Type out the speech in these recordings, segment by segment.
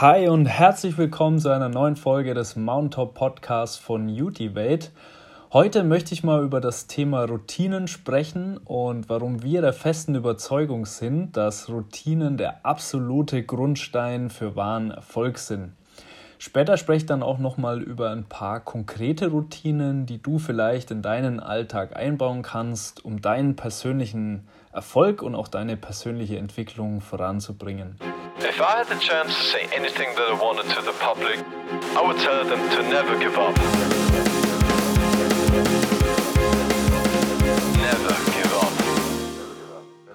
Hi und herzlich willkommen zu einer neuen Folge des Mountaintop Podcasts von Utivate. Heute möchte ich mal über das Thema Routinen sprechen und warum wir der festen Überzeugung sind, dass Routinen der absolute Grundstein für wahren Erfolg sind. Später spreche ich dann auch nochmal über ein paar konkrete Routinen, die du vielleicht in deinen Alltag einbauen kannst, um deinen persönlichen Erfolg und auch deine persönliche Entwicklung voranzubringen. If I had the chance to say anything that I wanted to the public, I would tell them to never give up. Never give up.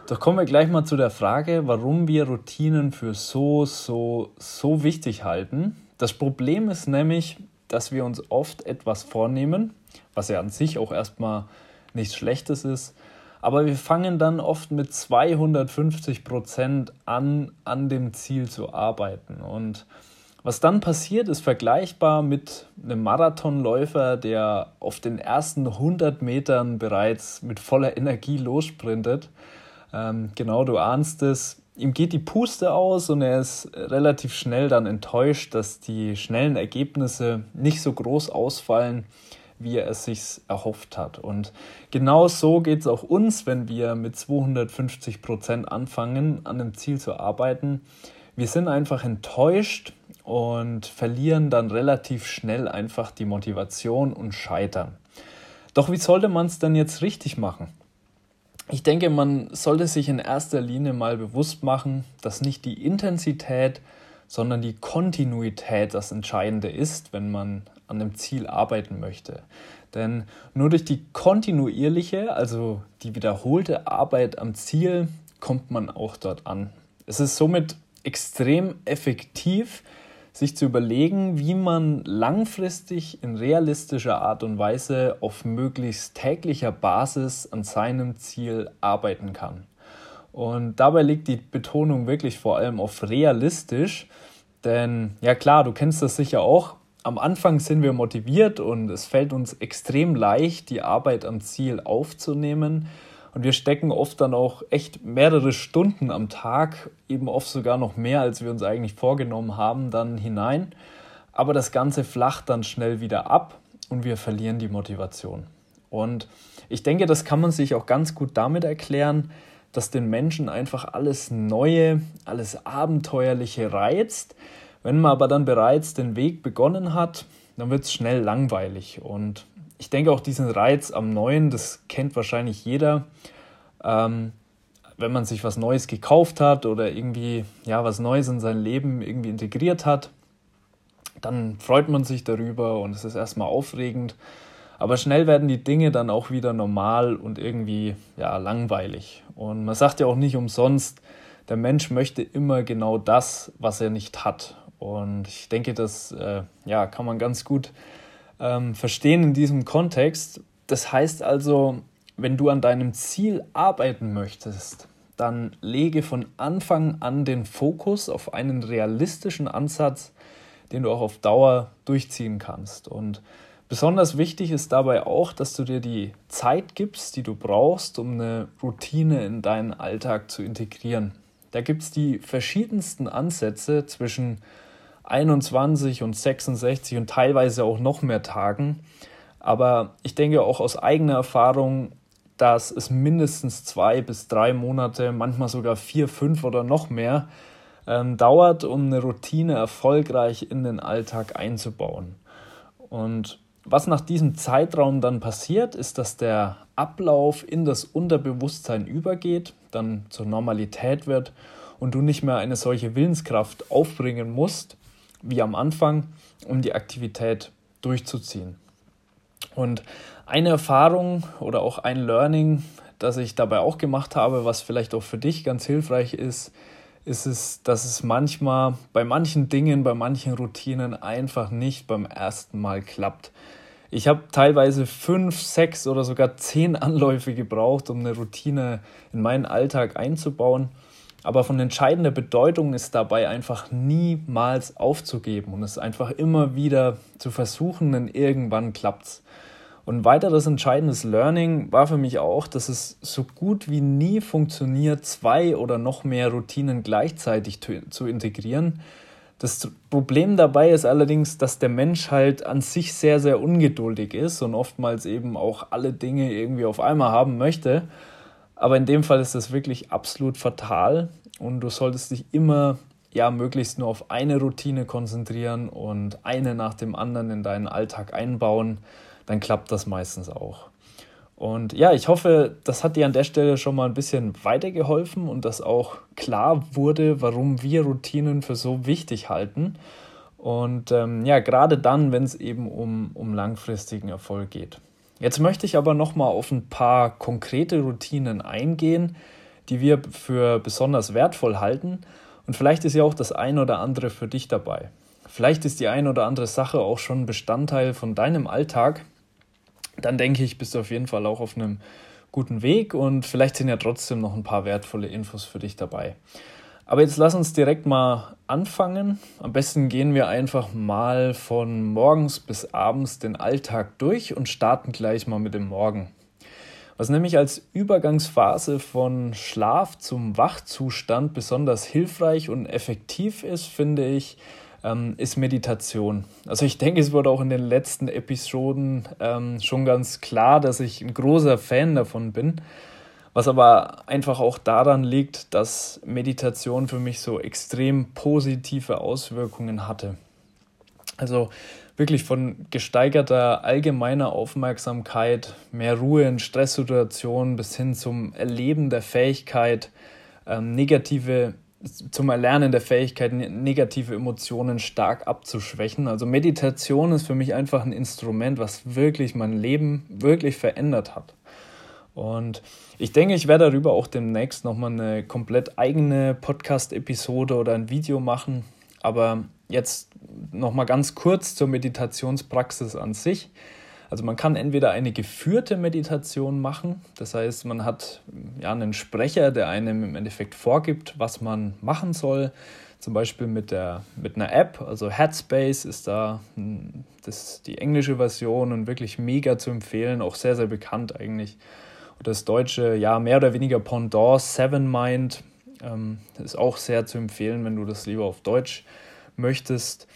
Doch kommen wir gleich mal zu der Frage, warum wir Routinen für so, so, so wichtig halten. Das Problem ist nämlich, dass wir uns oft etwas vornehmen, was ja an sich auch erstmal nichts Schlechtes ist, aber wir fangen dann oft mit 250 Prozent an, an dem Ziel zu arbeiten. Und was dann passiert, ist vergleichbar mit einem Marathonläufer, der auf den ersten 100 Metern bereits mit voller Energie lossprintet. Ähm, genau, du ahnst es. Ihm geht die Puste aus und er ist relativ schnell dann enttäuscht, dass die schnellen Ergebnisse nicht so groß ausfallen, wie er es sich erhofft hat. Und genau so geht es auch uns, wenn wir mit 250 Prozent anfangen, an dem Ziel zu arbeiten. Wir sind einfach enttäuscht und verlieren dann relativ schnell einfach die Motivation und scheitern. Doch wie sollte man es denn jetzt richtig machen? Ich denke, man sollte sich in erster Linie mal bewusst machen, dass nicht die Intensität, sondern die Kontinuität das Entscheidende ist, wenn man an dem Ziel arbeiten möchte. Denn nur durch die kontinuierliche, also die wiederholte Arbeit am Ziel, kommt man auch dort an. Es ist somit extrem effektiv, sich zu überlegen, wie man langfristig in realistischer Art und Weise auf möglichst täglicher Basis an seinem Ziel arbeiten kann. Und dabei liegt die Betonung wirklich vor allem auf realistisch, denn ja klar, du kennst das sicher auch, am Anfang sind wir motiviert und es fällt uns extrem leicht, die Arbeit am Ziel aufzunehmen. Und wir stecken oft dann auch echt mehrere Stunden am Tag, eben oft sogar noch mehr, als wir uns eigentlich vorgenommen haben, dann hinein. Aber das Ganze flacht dann schnell wieder ab und wir verlieren die Motivation. Und ich denke, das kann man sich auch ganz gut damit erklären, dass den Menschen einfach alles Neue, alles Abenteuerliche reizt wenn man aber dann bereits den Weg begonnen hat, dann wird es schnell langweilig. Und ich denke auch diesen Reiz am Neuen, das kennt wahrscheinlich jeder. Ähm, wenn man sich was Neues gekauft hat oder irgendwie ja was Neues in sein Leben irgendwie integriert hat, dann freut man sich darüber und es ist erstmal aufregend. Aber schnell werden die Dinge dann auch wieder normal und irgendwie ja langweilig. Und man sagt ja auch nicht umsonst, der Mensch möchte immer genau das, was er nicht hat. Und ich denke, das äh, ja, kann man ganz gut ähm, verstehen in diesem Kontext. Das heißt also, wenn du an deinem Ziel arbeiten möchtest, dann lege von Anfang an den Fokus auf einen realistischen Ansatz, den du auch auf Dauer durchziehen kannst. Und besonders wichtig ist dabei auch, dass du dir die Zeit gibst, die du brauchst, um eine Routine in deinen Alltag zu integrieren. Da gibt es die verschiedensten Ansätze zwischen 21 und 66 und teilweise auch noch mehr Tagen. Aber ich denke auch aus eigener Erfahrung, dass es mindestens zwei bis drei Monate, manchmal sogar vier, fünf oder noch mehr ähm, dauert, um eine Routine erfolgreich in den Alltag einzubauen. Und was nach diesem Zeitraum dann passiert, ist, dass der Ablauf in das Unterbewusstsein übergeht, dann zur Normalität wird und du nicht mehr eine solche Willenskraft aufbringen musst, wie am Anfang, um die Aktivität durchzuziehen. Und eine Erfahrung oder auch ein Learning, das ich dabei auch gemacht habe, was vielleicht auch für dich ganz hilfreich ist, ist es, dass es manchmal bei manchen Dingen, bei manchen Routinen einfach nicht beim ersten Mal klappt. Ich habe teilweise fünf, sechs oder sogar zehn Anläufe gebraucht, um eine Routine in meinen Alltag einzubauen. Aber von entscheidender Bedeutung ist dabei einfach niemals aufzugeben und es einfach immer wieder zu versuchen, denn irgendwann klappt's. Und weiteres entscheidendes Learning war für mich auch, dass es so gut wie nie funktioniert, zwei oder noch mehr Routinen gleichzeitig zu integrieren, Das Problem dabei ist allerdings, dass der Mensch halt an sich sehr, sehr ungeduldig ist und oftmals eben auch alle Dinge irgendwie auf einmal haben möchte. Aber in dem Fall ist das wirklich absolut fatal und du solltest dich immer ja möglichst nur auf eine Routine konzentrieren und eine nach dem anderen in deinen Alltag einbauen, dann klappt das meistens auch. Und ja, ich hoffe, das hat dir an der Stelle schon mal ein bisschen weitergeholfen und dass auch klar wurde, warum wir Routinen für so wichtig halten. Und ähm, ja, gerade dann, wenn es eben um, um langfristigen Erfolg geht. Jetzt möchte ich aber noch mal auf ein paar konkrete Routinen eingehen, die wir für besonders wertvoll halten. Und vielleicht ist ja auch das ein oder andere für dich dabei. Vielleicht ist die ein oder andere Sache auch schon Bestandteil von deinem Alltag dann denke ich, bist du auf jeden Fall auch auf einem guten Weg und vielleicht sind ja trotzdem noch ein paar wertvolle Infos für dich dabei. Aber jetzt lass uns direkt mal anfangen. Am besten gehen wir einfach mal von morgens bis abends den Alltag durch und starten gleich mal mit dem Morgen. Was nämlich als Übergangsphase von Schlaf zum Wachzustand besonders hilfreich und effektiv ist, finde ich, ähm, ist Meditation. Also ich denke, es wurde auch in den letzten Episoden ähm, schon ganz klar, dass ich ein großer Fan davon bin. Was aber einfach auch daran liegt, dass Meditation für mich so extrem positive Auswirkungen hatte. Also wirklich von gesteigerter allgemeiner Aufmerksamkeit, mehr Ruhe in Stresssituationen bis hin zum Erleben der Fähigkeit, ähm, negative zum Erlernen der Fähigkeit, negative Emotionen stark abzuschwächen. Also Meditation ist für mich einfach ein Instrument, was wirklich mein Leben wirklich verändert hat. Und ich denke, ich werde darüber auch demnächst nochmal eine komplett eigene Podcast-Episode oder ein Video machen. Aber jetzt nochmal ganz kurz zur Meditationspraxis an sich. Also man kann entweder eine geführte Meditation machen, das heißt, man hat ja einen Sprecher, der einem im Endeffekt vorgibt, was man machen soll. Zum Beispiel mit, der, mit einer App, also Headspace ist da hm, das die englische Version und wirklich mega zu empfehlen, auch sehr, sehr bekannt eigentlich. Das deutsche, ja, mehr oder weniger Pendant, Seven Mind, ähm, ist auch sehr zu empfehlen, wenn du das lieber auf Deutsch möchtest.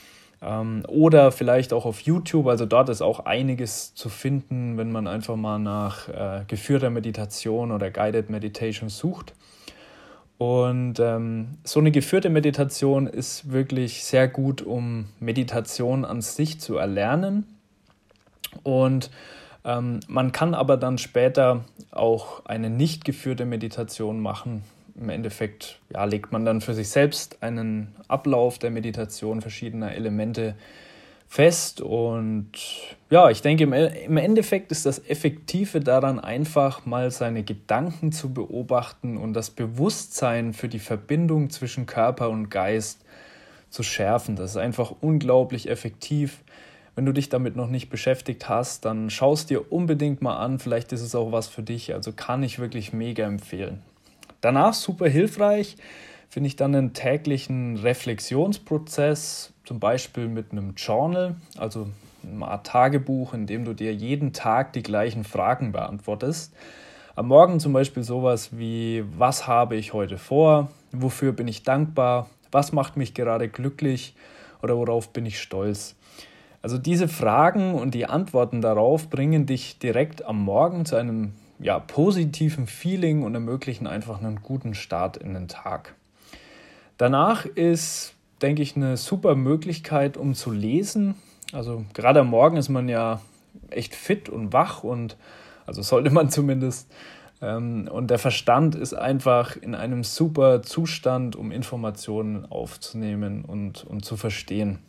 Ähm, oder vielleicht auch auf YouTube, also dort ist auch einiges zu finden, wenn man einfach mal nach äh, geführter Meditation oder Guided Meditation sucht. Und ähm, so eine geführte Meditation ist wirklich sehr gut, um Meditation an sich zu erlernen. Und ähm, man kann aber dann später auch eine nicht geführte Meditation machen, im Endeffekt ja, legt man dann für sich selbst einen Ablauf der Meditation verschiedener Elemente fest. Und ja, ich denke, im Endeffekt ist das Effektive daran einfach mal seine Gedanken zu beobachten und das Bewusstsein für die Verbindung zwischen Körper und Geist zu schärfen. Das ist einfach unglaublich effektiv. Wenn du dich damit noch nicht beschäftigt hast, dann schau es dir unbedingt mal an. Vielleicht ist es auch was für dich. Also kann ich wirklich mega empfehlen. Danach super hilfreich finde ich dann einen täglichen Reflexionsprozess, zum Beispiel mit einem Journal, also eine Art Tagebuch, in dem du dir jeden Tag die gleichen Fragen beantwortest. Am Morgen zum Beispiel sowas wie, was habe ich heute vor, wofür bin ich dankbar, was macht mich gerade glücklich oder worauf bin ich stolz. Also diese Fragen und die Antworten darauf bringen dich direkt am Morgen zu einem ja, positiven Feeling und ermöglichen einfach einen guten Start in den Tag. Danach ist, denke ich, eine super Möglichkeit, um zu lesen. Also gerade am Morgen ist man ja echt fit und wach und also sollte man zumindest. Ähm, und der Verstand ist einfach in einem super Zustand, um Informationen aufzunehmen und, und zu verstehen.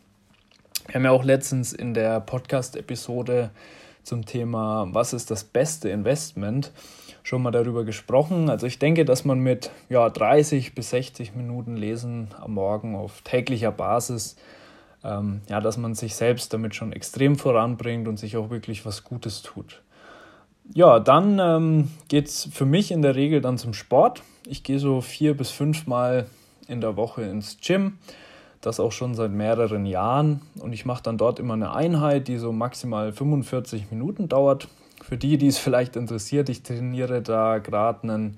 Wir haben ja auch letztens in der Podcast-Episode zum Thema, was ist das beste Investment, schon mal darüber gesprochen. Also ich denke, dass man mit ja, 30 bis 60 Minuten Lesen am Morgen auf täglicher Basis, ähm, ja, dass man sich selbst damit schon extrem voranbringt und sich auch wirklich was Gutes tut. Ja, dann ähm, geht es für mich in der Regel dann zum Sport. Ich gehe so vier bis fünf Mal in der Woche ins Gym das auch schon seit mehreren Jahren. Und ich mache dann dort immer eine Einheit, die so maximal 45 Minuten dauert. Für die, die es vielleicht interessiert, ich trainiere da gerade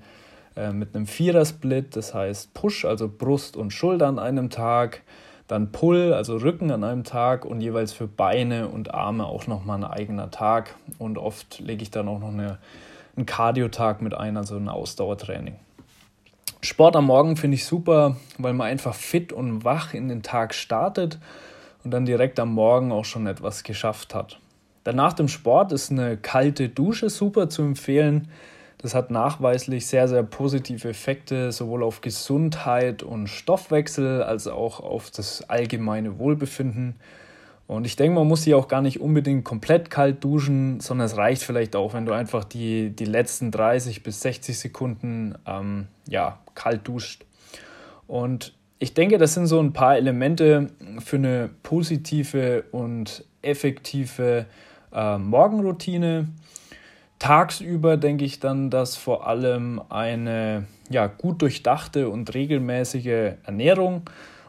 äh, mit einem Vierer-Split, das heißt Push, also Brust und Schulter an einem Tag, dann Pull, also Rücken an einem Tag und jeweils für Beine und Arme auch nochmal ein eigener Tag. Und oft lege ich dann auch noch eine, einen Cardio-Tag mit ein, also ein Ausdauertraining. Sport am Morgen finde ich super, weil man einfach fit und wach in den Tag startet und dann direkt am Morgen auch schon etwas geschafft hat. Dann nach dem Sport ist eine kalte Dusche super zu empfehlen. Das hat nachweislich sehr, sehr positive Effekte, sowohl auf Gesundheit und Stoffwechsel als auch auf das allgemeine Wohlbefinden. Und ich denke, man muss sich auch gar nicht unbedingt komplett kalt duschen, sondern es reicht vielleicht auch, wenn du einfach die, die letzten 30 bis 60 Sekunden ähm, ja, kalt duscht. Und ich denke, das sind so ein paar Elemente für eine positive und effektive äh, Morgenroutine. Tagsüber denke ich dann, dass vor allem eine ja, gut durchdachte und regelmäßige Ernährung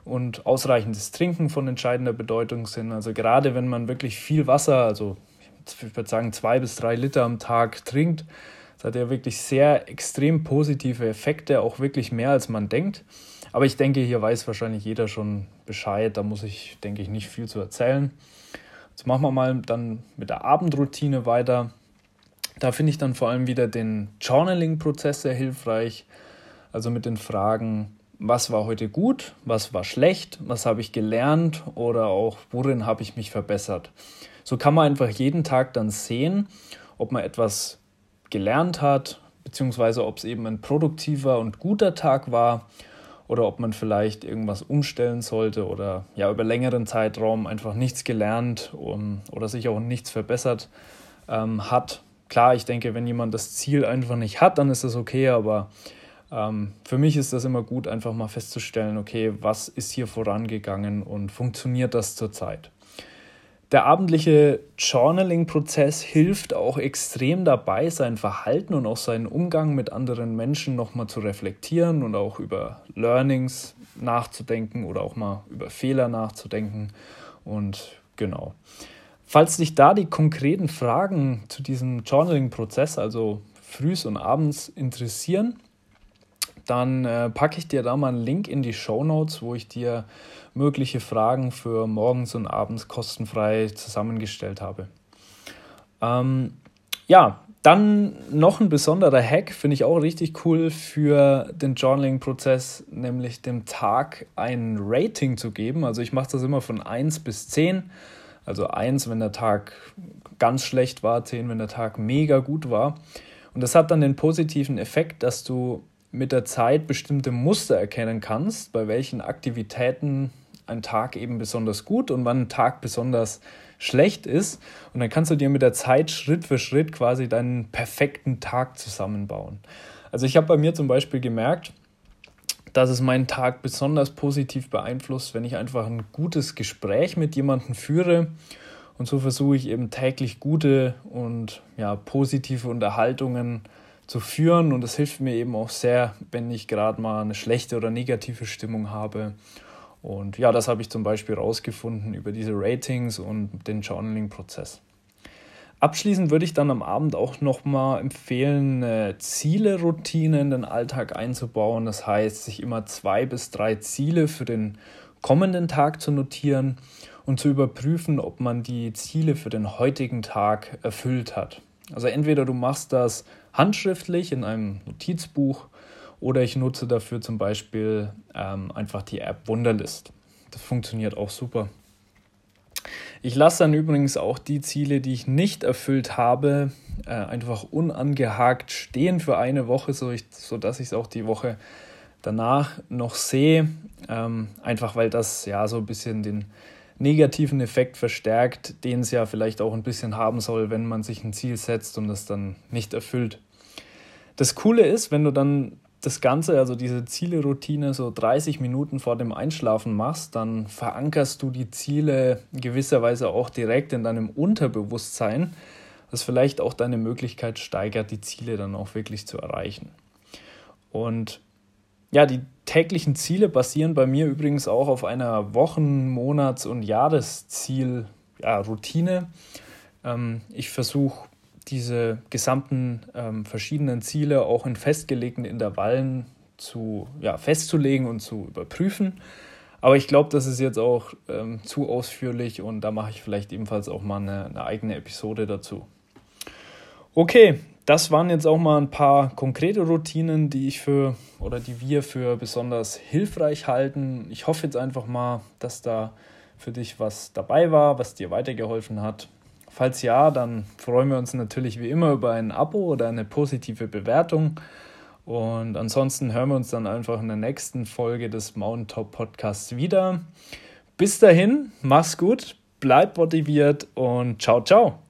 und ausreichendes Trinken von entscheidender Bedeutung sind. Also gerade wenn man wirklich viel Wasser, also ich würde sagen zwei bis drei Liter am Tag trinkt, das hat ja wirklich sehr extrem positive Effekte, auch wirklich mehr als man denkt. Aber ich denke, hier weiß wahrscheinlich jeder schon Bescheid, da muss ich, denke ich, nicht viel zu erzählen. Jetzt machen wir mal dann mit der Abendroutine weiter. Da finde ich dann vor allem wieder den Journaling-Prozess sehr hilfreich. Also mit den Fragen, was war heute gut, was war schlecht, was habe ich gelernt oder auch worin habe ich mich verbessert. So kann man einfach jeden Tag dann sehen, ob man etwas gelernt hat, beziehungsweise ob es eben ein produktiver und guter Tag war oder ob man vielleicht irgendwas umstellen sollte oder ja über längeren Zeitraum einfach nichts gelernt um, oder sich auch nichts verbessert ähm, hat klar, ich denke, wenn jemand das Ziel einfach nicht hat, dann ist das okay, aber für mich ist das immer gut, einfach mal festzustellen, okay, was ist hier vorangegangen und funktioniert das zurzeit. Der abendliche Journaling-Prozess hilft auch extrem dabei, sein Verhalten und auch seinen Umgang mit anderen Menschen nochmal zu reflektieren und auch über Learnings nachzudenken oder auch mal über Fehler nachzudenken. Und genau. Falls dich da die konkreten Fragen zu diesem Journaling-Prozess, also frühs und abends, interessieren, dann äh, packe ich dir da mal einen Link in die Show Notes, wo ich dir mögliche Fragen für morgens und abends kostenfrei zusammengestellt habe. Ähm, ja, dann noch ein besonderer Hack, finde ich auch richtig cool für den Journaling-Prozess, nämlich dem Tag ein Rating zu geben. Also ich mache das immer von 1 bis 10 also 1, wenn der Tag ganz schlecht war, 10, wenn der Tag mega gut war. Und das hat dann den positiven Effekt, dass du mit der Zeit bestimmte Muster erkennen kannst, bei welchen Aktivitäten ein Tag eben besonders gut und wann ein Tag besonders schlecht ist. Und dann kannst du dir mit der Zeit Schritt für Schritt quasi deinen perfekten Tag zusammenbauen. Also ich habe bei mir zum Beispiel gemerkt, dass es meinen Tag besonders positiv beeinflusst, wenn ich einfach ein gutes Gespräch mit jemandem führe. Und so versuche ich eben täglich gute und ja, positive Unterhaltungen zu führen. Und das hilft mir eben auch sehr, wenn ich gerade mal eine schlechte oder negative Stimmung habe. Und ja, das habe ich zum Beispiel rausgefunden über diese Ratings und den Journaling-Prozess. Abschließend würde ich dann am Abend auch nochmal empfehlen, eine Ziele-Routine in den Alltag einzubauen. Das heißt, sich immer zwei bis drei Ziele für den kommenden Tag zu notieren und zu überprüfen, ob man die Ziele für den heutigen Tag erfüllt hat. Also entweder du machst das handschriftlich in einem Notizbuch oder ich nutze dafür zum Beispiel ähm, einfach die App Wunderlist. Das funktioniert auch super. Ich lasse dann übrigens auch die Ziele, die ich nicht erfüllt habe, äh, einfach unangehakt stehen für eine Woche, so ich, sodass ich es auch die Woche danach noch sehe. Ähm, einfach weil das ja so ein bisschen den negativen Effekt verstärkt, den es ja vielleicht auch ein bisschen haben soll, wenn man sich ein Ziel setzt und das dann nicht erfüllt. Das Coole ist, wenn du dann das Ganze, also diese Ziele-Routine, so 30 Minuten vor dem Einschlafen machst, dann verankerst du die Ziele gewisserweise auch direkt in deinem Unterbewusstsein, was vielleicht auch deine Möglichkeit steigert, die Ziele dann auch wirklich zu erreichen. Und ja, die täglichen Ziele basieren bei mir übrigens auch auf einer Wochen-, Monats- und Jahresziel-Routine. Ja, ähm, ich versuche diese gesamten ähm, verschiedenen Ziele auch in festgelegten Intervallen zu, ja, festzulegen und zu überprüfen. Aber ich glaube, das ist jetzt auch ähm, zu ausführlich und da mache ich vielleicht ebenfalls auch mal eine, eine eigene Episode dazu. Okay, das waren jetzt auch mal ein paar konkrete Routinen, die ich für oder die wir für besonders hilfreich halten. Ich hoffe jetzt einfach mal, dass da für dich was dabei war, was dir weitergeholfen hat. Falls ja, dann freuen wir uns natürlich wie immer über ein Abo oder eine positive Bewertung. Und ansonsten hören wir uns dann einfach in der nächsten Folge des Mountaintop Podcasts wieder. Bis dahin, mach's gut, bleib motiviert und ciao, ciao.